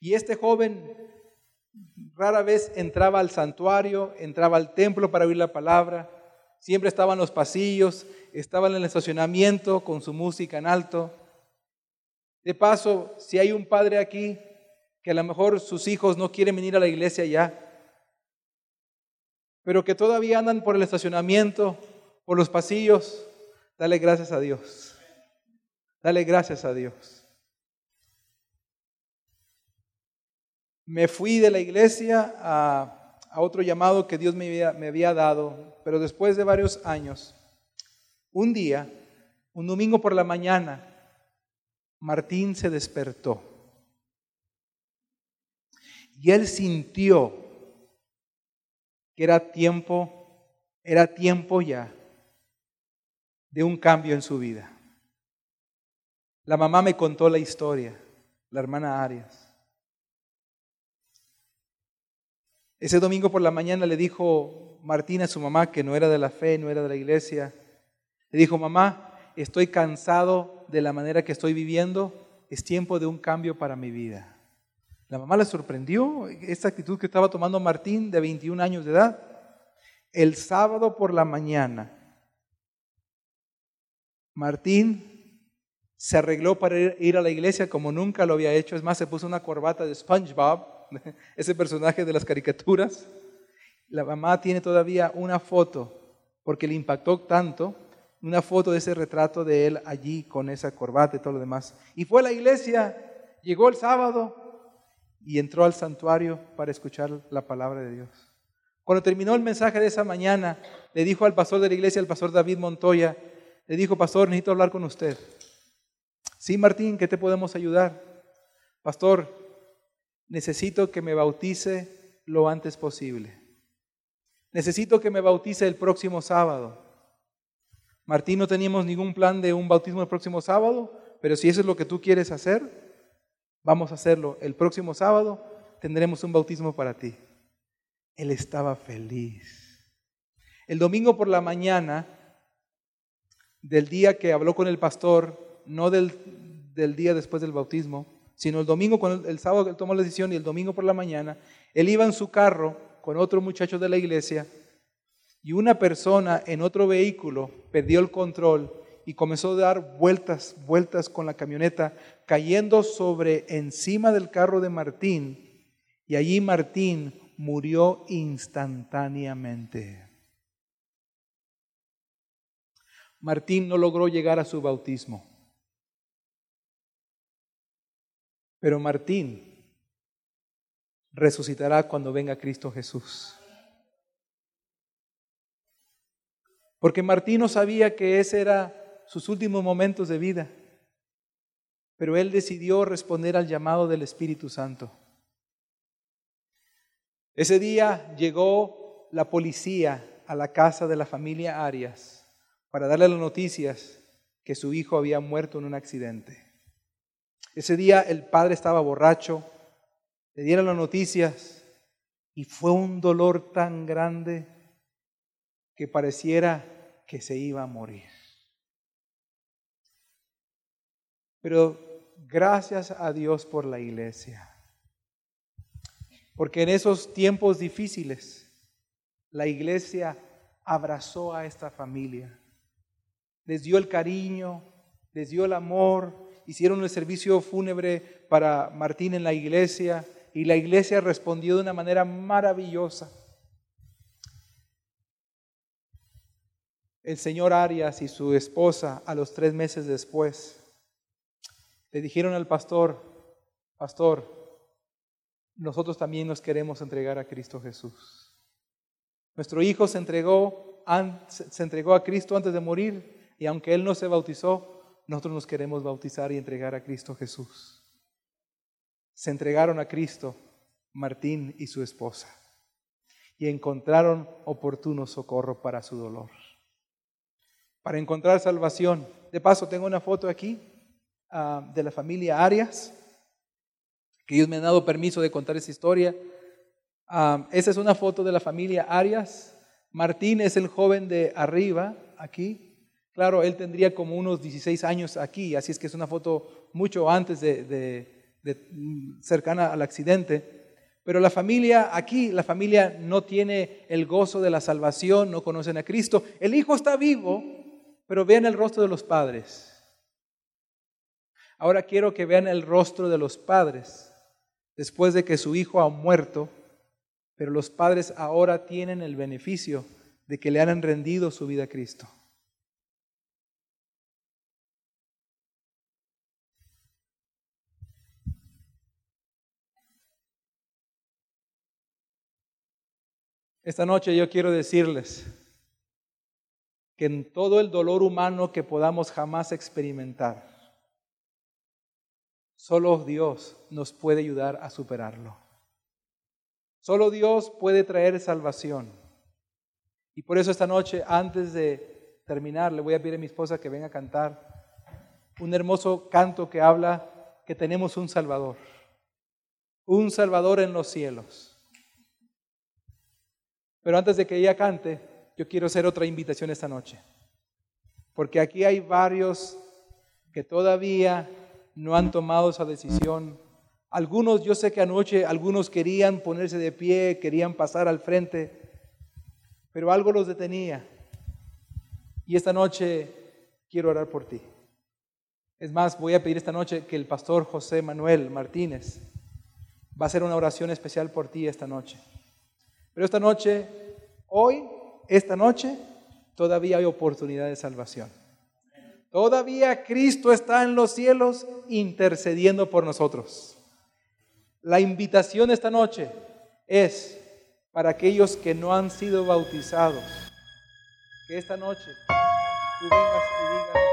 Y este joven rara vez entraba al santuario, entraba al templo para oír la palabra, siempre estaba en los pasillos, estaba en el estacionamiento con su música en alto. De paso, si hay un padre aquí que a lo mejor sus hijos no quieren venir a la iglesia ya, pero que todavía andan por el estacionamiento, por los pasillos, dale gracias a Dios. Dale gracias a Dios. Me fui de la iglesia a, otro llamado que Dios me había, me había dado, pero después de varios años, un día, un domingo por la mañana, Martín se despertó. Y él sintió que era tiempo, era tiempo ya de un cambio en su vida. La mamá me contó la historia, la hermana Arias. Ese domingo por la mañana le dijo Martina a su mamá que no era de la fe, no era de la iglesia. Le dijo, mamá, estoy cansado de la manera que estoy viviendo, es tiempo de un cambio para mi vida. La mamá le sorprendió esta actitud que estaba tomando Martín de 21 años de edad. El sábado por la mañana, Martín se arregló para ir a la iglesia como nunca lo había hecho. Es más, se puso una corbata de SpongeBob [laughs] ese personaje de las caricaturas. La mamá tiene todavía una foto, porque le impactó tanto, una foto de ese retrato de él allí con esa corbata y todo lo demás. Y fue a la iglesia, llegó el sábado y entró al santuario para escuchar la palabra de Dios. Cuando terminó el mensaje de esa mañana, le dijo al pastor de la iglesia, al pastor David Montoya, le dijo, pastor, necesito hablar con usted. Sí, Martín, ¿qué te podemos ayudar? Pastor, necesito que me bautice lo antes posible. Necesito que me bautice el próximo sábado. Martín, no teníamos ningún plan de un bautismo el próximo sábado, pero si eso es lo que tú quieres hacer, vamos a hacerlo. El próximo sábado tendremos un bautismo para ti. Él estaba feliz. El domingo por la mañana del día que habló con el pastor, no del, del día después del bautismo, sino el domingo, cuando el sábado él tomó la decisión y el domingo por la mañana, él iba en su carro con otro muchacho de la iglesia y una persona en otro vehículo perdió el control y comenzó a dar vueltas, vueltas con la camioneta, cayendo sobre encima del carro de Martín y allí Martín murió instantáneamente. Martín no logró llegar a su bautismo. Pero Martín resucitará cuando venga Cristo Jesús. Porque Martín no sabía que ese era sus últimos momentos de vida. Pero él decidió responder al llamado del Espíritu Santo. Ese día llegó la policía a la casa de la familia Arias para darle las noticias que su hijo había muerto en un accidente. Ese día el padre estaba borracho, le dieron las noticias y fue un dolor tan grande que pareciera que se iba a morir. Pero gracias a Dios por la iglesia. Porque en esos tiempos difíciles, la iglesia abrazó a esta familia les dio el cariño, les dio el amor, hicieron el servicio fúnebre para Martín en la iglesia y la iglesia respondió de una manera maravillosa. El señor Arias y su esposa a los tres meses después le dijeron al pastor, pastor, nosotros también nos queremos entregar a Cristo Jesús. Nuestro hijo se entregó, se entregó a Cristo antes de morir y aunque Él no se bautizó, nosotros nos queremos bautizar y entregar a Cristo Jesús. Se entregaron a Cristo Martín y su esposa y encontraron oportuno socorro para su dolor. Para encontrar salvación. De paso, tengo una foto aquí ah, de la familia Arias, que ellos me han dado permiso de contar esa historia. Ah, esa es una foto de la familia Arias. Martín es el joven de arriba, aquí, Claro, él tendría como unos 16 años aquí, así es que es una foto mucho antes de, cercana al accidente. Pero la familia aquí, la familia no tiene el gozo de la salvación, no conocen a Cristo. El hijo está vivo, pero vean el rostro de los padres. Ahora quiero que vean el rostro de los padres después de que su hijo ha muerto, pero los padres ahora tienen el beneficio de que le han rendido su vida a Cristo. Esta noche yo quiero decirles que en todo el dolor humano que podamos jamás experimentar, solo Dios nos puede ayudar a superarlo. Solo Dios puede traer salvación. Y por eso esta noche, antes de terminar, le voy a pedir a mi esposa que venga a cantar un hermoso canto que habla que tenemos un Salvador, un Salvador en los cielos. Pero antes de que ella cante, yo quiero hacer otra invitación esta noche. Porque aquí hay varios que todavía no han tomado esa decisión. Algunos, yo sé que anoche algunos querían ponerse de pie, querían pasar al frente, pero algo los detenía. Y esta noche quiero orar por ti. Es más, voy a pedir esta noche que el pastor José Manuel Martínez va a hacer una oración especial por ti esta noche. Pero esta noche, hoy, esta noche, todavía hay oportunidad de salvación. Todavía Cristo está en los cielos intercediendo por nosotros. La invitación esta noche es para aquellos que no han sido bautizados, que esta noche tú vengas y digas.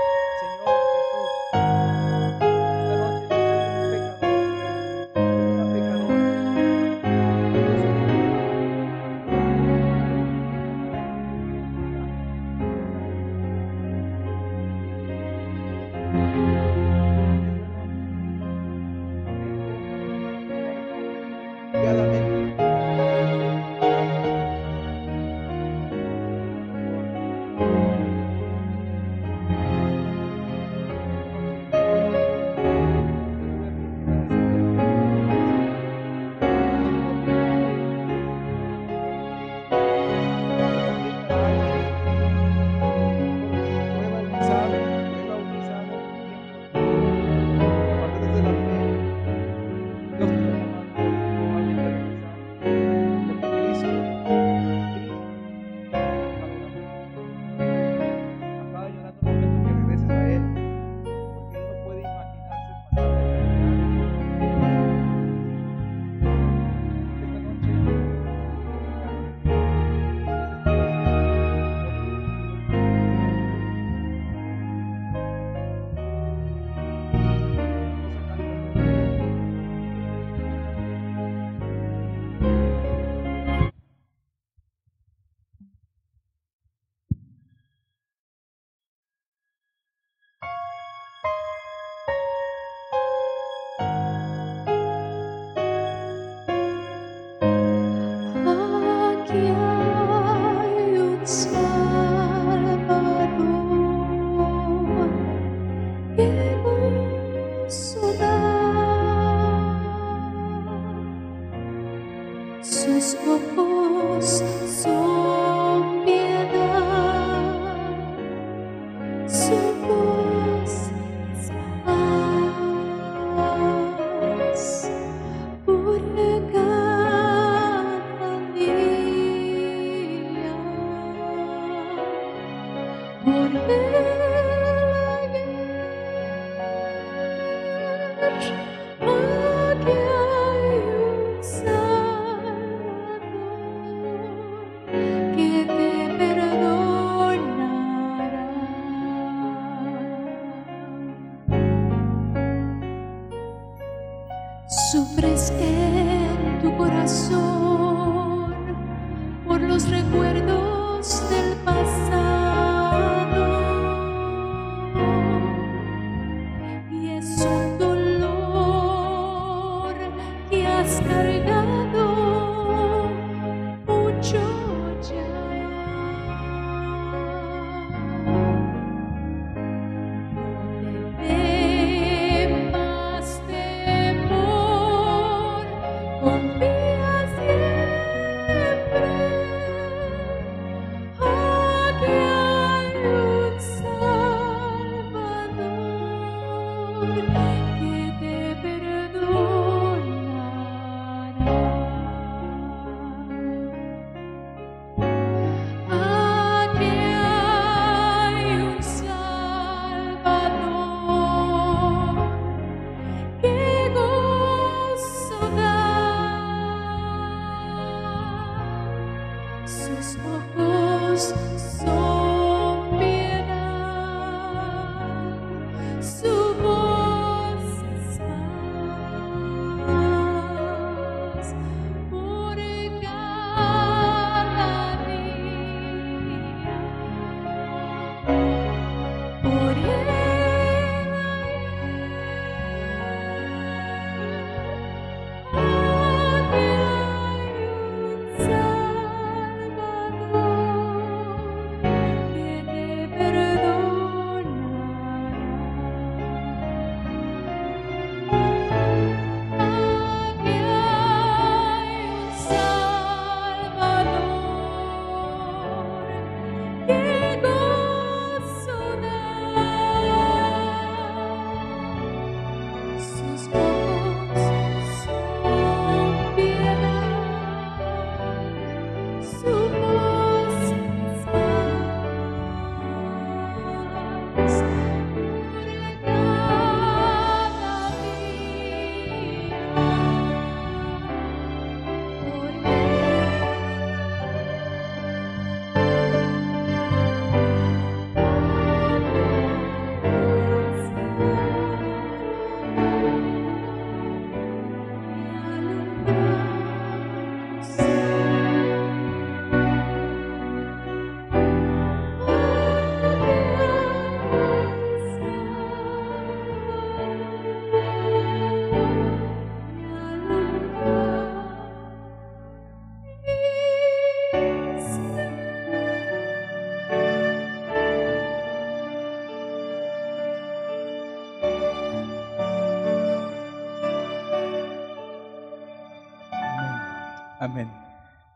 por mí.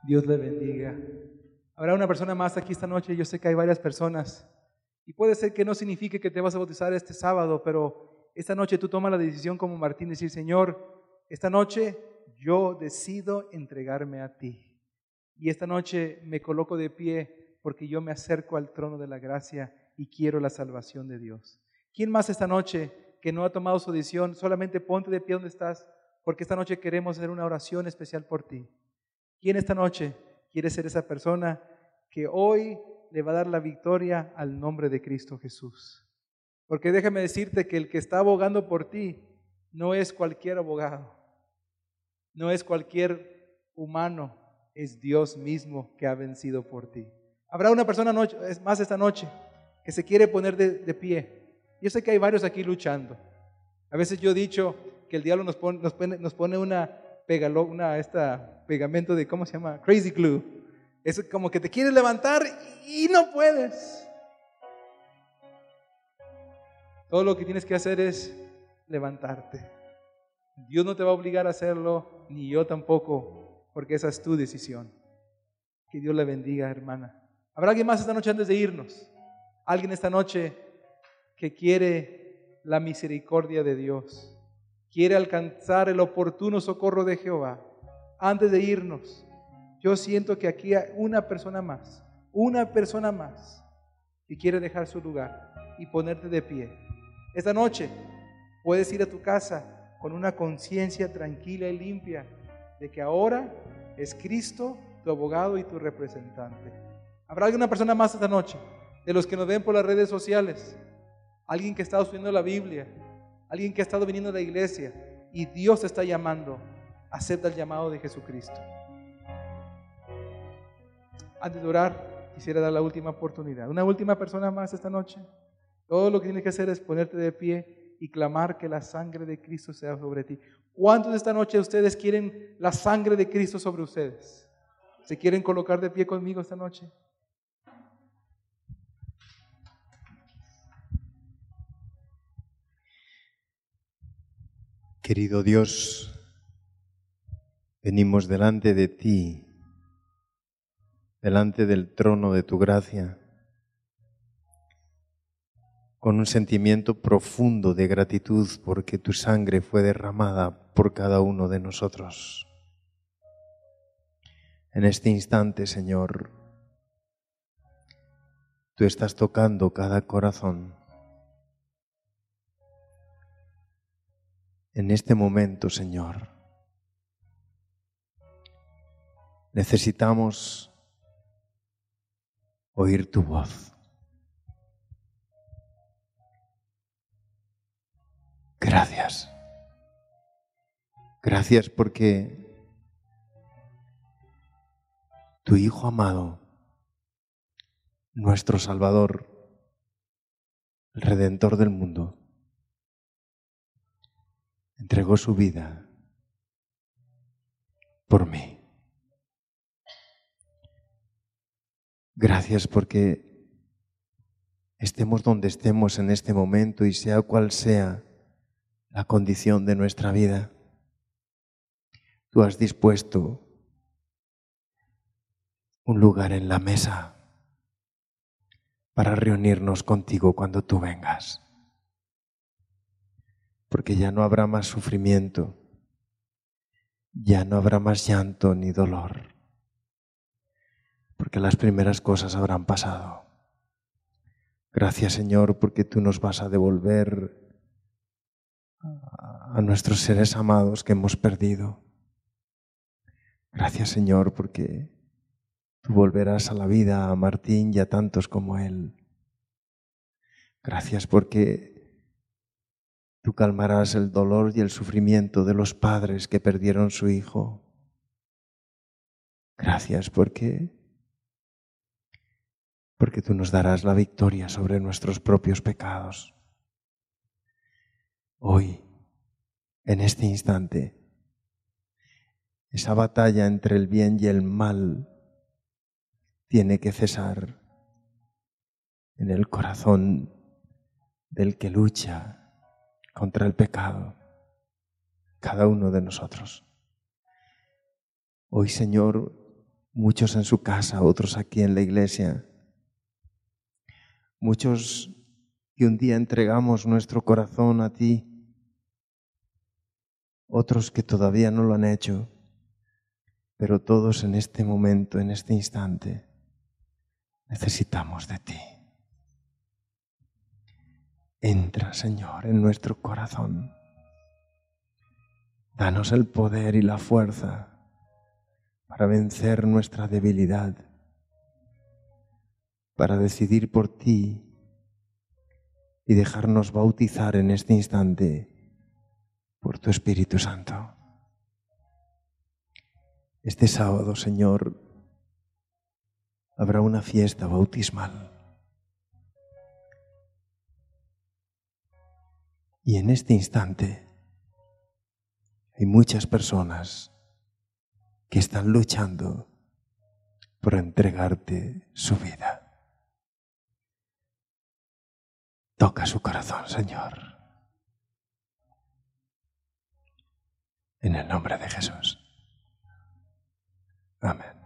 Dios le bendiga. Habrá una persona más aquí esta noche. Yo sé que hay varias personas. Y puede ser que no signifique que te vas a bautizar este sábado, pero esta noche tú tomas la decisión como Martín, decir, Señor, esta noche yo decido entregarme a ti. Y esta noche me coloco de pie porque yo me acerco al trono de la gracia y quiero la salvación de Dios. ¿Quién más esta noche que no ha tomado su decisión? Solamente ponte de pie donde estás, porque esta noche queremos hacer una oración especial por ti. ¿Quién esta noche quiere ser esa persona que hoy le va a dar la victoria al nombre de Cristo Jesús? Porque déjame decirte que el que está abogando por ti no es cualquier abogado, no es cualquier humano, es Dios mismo que ha vencido por ti. Habrá una persona noche- más esta noche que se quiere poner de, pie. Yo sé que hay varios aquí luchando. A veces yo he dicho que el diablo nos pone una, pegalo, una esta pegamento de, ¿cómo se llama? Crazy glue. Es como que te quieres levantar y no puedes. Todo lo que tienes que hacer es levantarte. Dios no te va a obligar a hacerlo, ni yo tampoco, porque esa es tu decisión. Que Dios le bendiga, hermana. ¿Habrá alguien más esta noche antes de irnos? Alguien esta noche que quiere la misericordia de Dios, quiere alcanzar el oportuno socorro de Jehová. Antes de irnos, yo siento que aquí hay una persona más, una persona más que quiere dejar su lugar y ponerte de pie. Esta noche puedes ir a tu casa con una conciencia tranquila y limpia de que ahora es Cristo tu abogado y tu representante. ¿Habrá alguna persona más esta noche? De los que nos ven por las redes sociales. Alguien que estado estudiando la Biblia. Alguien que ha estado viniendo a la iglesia. Y Dios está llamando. Acepta el llamado de Jesucristo. Antes de orar, quisiera dar la última oportunidad. Una última persona más esta noche. Todo lo que tienes que hacer es ponerte de pie y clamar que la sangre de Cristo sea sobre ti. ¿Cuántos esta noche ustedes quieren la sangre de Cristo sobre ustedes? ¿Se quieren colocar de pie conmigo esta noche? Querido Dios, venimos delante de ti, delante del trono de tu gracia, con un sentimiento profundo de gratitud porque tu sangre fue derramada por cada uno de nosotros. En este instante, Señor, tú estás tocando cada corazón. En este momento, Señor, necesitamos oír tu voz. Gracias. Gracias porque tu Hijo amado, nuestro Salvador, el Redentor del mundo, entregó su vida por mí. Gracias porque estemos donde estemos en este momento y sea cual sea la condición de nuestra vida, tú has dispuesto un lugar en la mesa para reunirnos contigo cuando tú vengas porque ya no habrá más sufrimiento, ya no habrá más llanto ni dolor, porque las primeras cosas habrán pasado. Gracias Señor, porque tú nos vas a devolver a nuestros seres amados que hemos perdido. Gracias Señor, porque tú volverás a la vida a Martín y a tantos como él. Gracias porque Tú calmarás el dolor y el sufrimiento de los padres que perdieron su hijo. Gracias porque porque tú nos darás la victoria sobre nuestros propios pecados. Hoy, en este instante, esa batalla entre el bien y el mal tiene que cesar en el corazón del que lucha contra el pecado, cada uno de nosotros. Hoy, Señor, muchos en su casa, otros aquí en la iglesia, muchos que un día entregamos nuestro corazón a ti, otros que todavía no lo han hecho, pero todos en este momento, en este instante, necesitamos de ti. Entra, Señor, en nuestro corazón. Danos el poder y la fuerza para vencer nuestra debilidad, para decidir por ti y dejarnos bautizar en este instante por tu Espíritu Santo. Este sábado, Señor, habrá una fiesta bautismal. Y en este instante hay muchas personas que están luchando por entregarte su vida. Toca su corazón, Señor. En el nombre de Jesús. Amén.